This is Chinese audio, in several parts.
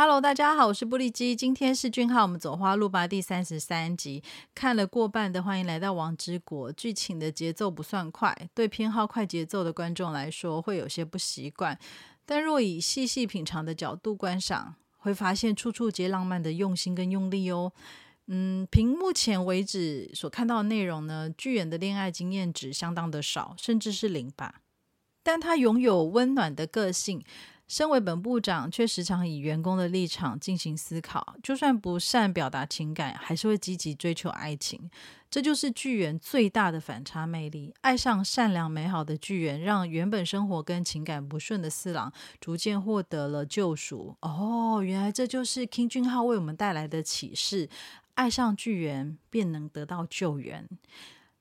Hello，大家好，我是布利基。今天是俊浩，我们走花路吧第三十三集，看了过半的，欢迎来到王之国。剧情的节奏不算快，对偏好快节奏的观众来说会有些不习惯。但若以细细品尝的角度观赏，会发现处处皆浪漫的用心跟用力哦。嗯，凭目前为止所看到的内容呢，巨人的恋爱经验值相当的少，甚至是零吧。但他拥有温暖的个性。身为本部长，却时常以员工的立场进行思考。就算不善表达情感，还是会积极追求爱情。这就是巨猿最大的反差魅力。爱上善良美好的巨猿，让原本生活跟情感不顺的四郎逐渐获得了救赎。哦，原来这就是 King 俊浩为我们带来的启示：爱上巨猿，便能得到救援。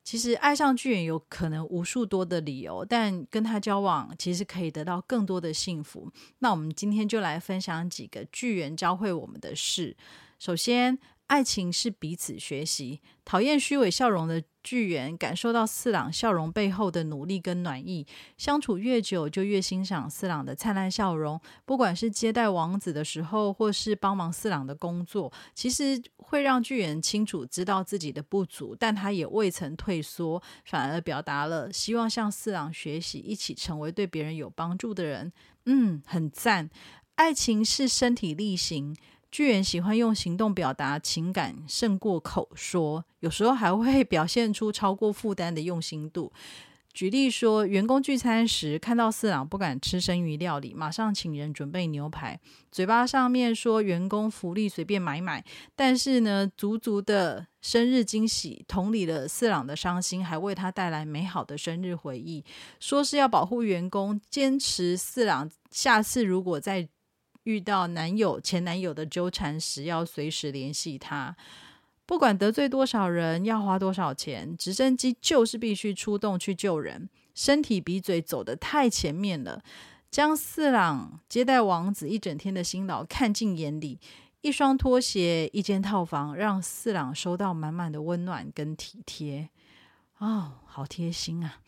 其实爱上巨人有可能无数多的理由，但跟他交往其实可以得到更多的幸福。那我们今天就来分享几个巨人教会我们的事。首先。爱情是彼此学习。讨厌虚伪笑容的巨猿，感受到四郎笑容背后的努力跟暖意。相处越久，就越欣赏四郎的灿烂笑容。不管是接待王子的时候，或是帮忙四郎的工作，其实会让巨猿清楚知道自己的不足，但他也未曾退缩，反而表达了希望向四郎学习，一起成为对别人有帮助的人。嗯，很赞。爱情是身体力行。巨人喜欢用行动表达情感，胜过口说。有时候还会表现出超过负担的用心度。举例说，员工聚餐时看到四郎不敢吃生鱼料理，马上请人准备牛排，嘴巴上面说员工福利随便买买，但是呢，足足的生日惊喜，同理了四郎的伤心，还为他带来美好的生日回忆。说是要保护员工，坚持四郎下次如果再。遇到男友、前男友的纠缠时，要随时联系他。不管得罪多少人，要花多少钱，直升机就是必须出动去救人。身体比嘴走得太前面了，将四郎接待王子一整天的辛劳看进眼里。一双拖鞋，一间套房，让四郎收到满满的温暖跟体贴。哦，好贴心啊！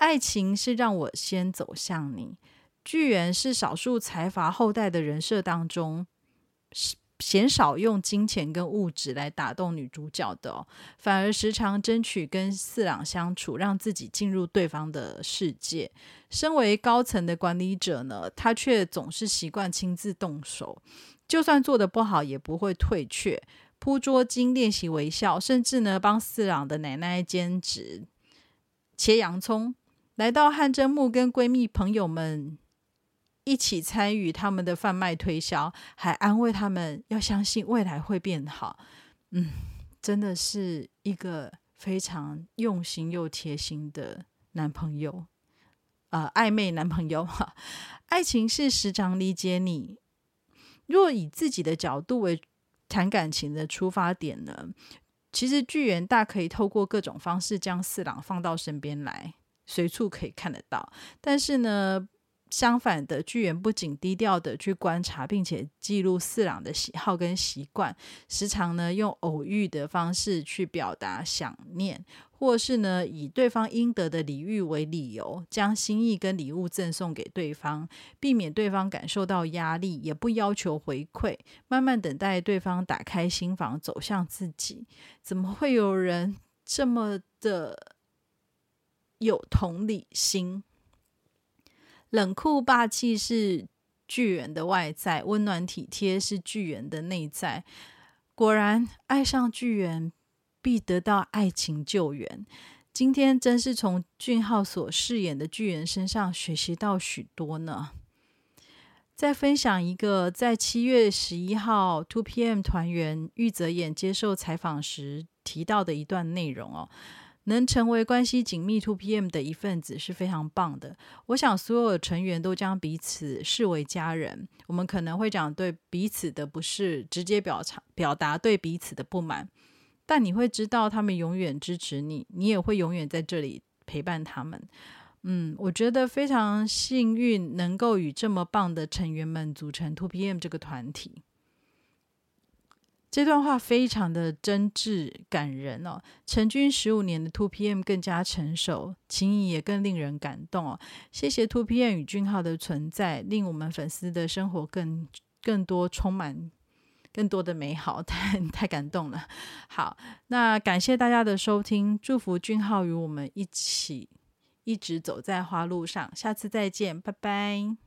爱情是让我先走向你。巨源是少数财阀后代的人设当中，鲜少用金钱跟物质来打动女主角的，反而时常争取跟四郎相处，让自己进入对方的世界。身为高层的管理者呢，他却总是习惯亲自动手，就算做的不好，也不会退却，铺桌巾练习微笑，甚至呢帮四郎的奶奶兼职切洋葱。来到汗蒸木，跟闺蜜朋友们。一起参与他们的贩卖推销，还安慰他们要相信未来会变好。嗯，真的是一个非常用心又贴心的男朋友，呃，暧昧男朋友哈。爱情是时常理解你。若以自己的角度为谈感情的出发点呢，其实巨猿大可以透过各种方式将四郎放到身边来，随处可以看得到。但是呢。相反的，巨猿不仅低调的去观察，并且记录四郎的喜好跟习惯，时常呢用偶遇的方式去表达想念，或是呢以对方应得的礼遇为理由，将心意跟礼物赠送给对方，避免对方感受到压力，也不要求回馈，慢慢等待对方打开心房走向自己。怎么会有人这么的有同理心？冷酷霸气是巨人的外在，温暖体贴是巨人的内在。果然，爱上巨人必得到爱情救援。今天真是从俊浩所饰演的巨人身上学习到许多呢。再分享一个，在七月十一号 Two PM 团员玉泽演接受采访时提到的一段内容哦。能成为关系紧密 To PM 的一份子是非常棒的。我想所有成员都将彼此视为家人。我们可能会讲对彼此的不是直接表达表达对彼此的不满，但你会知道他们永远支持你，你也会永远在这里陪伴他们。嗯，我觉得非常幸运能够与这么棒的成员们组成 To PM 这个团体。这段话非常的真挚感人哦。成军十五年的 Two PM 更加成熟，情谊也更令人感动哦。谢谢 Two PM 与俊浩的存在，令我们粉丝的生活更更多充满。更多的美好，太太感动了。好，那感谢大家的收听，祝福俊浩与我们一起一直走在花路上，下次再见，拜拜。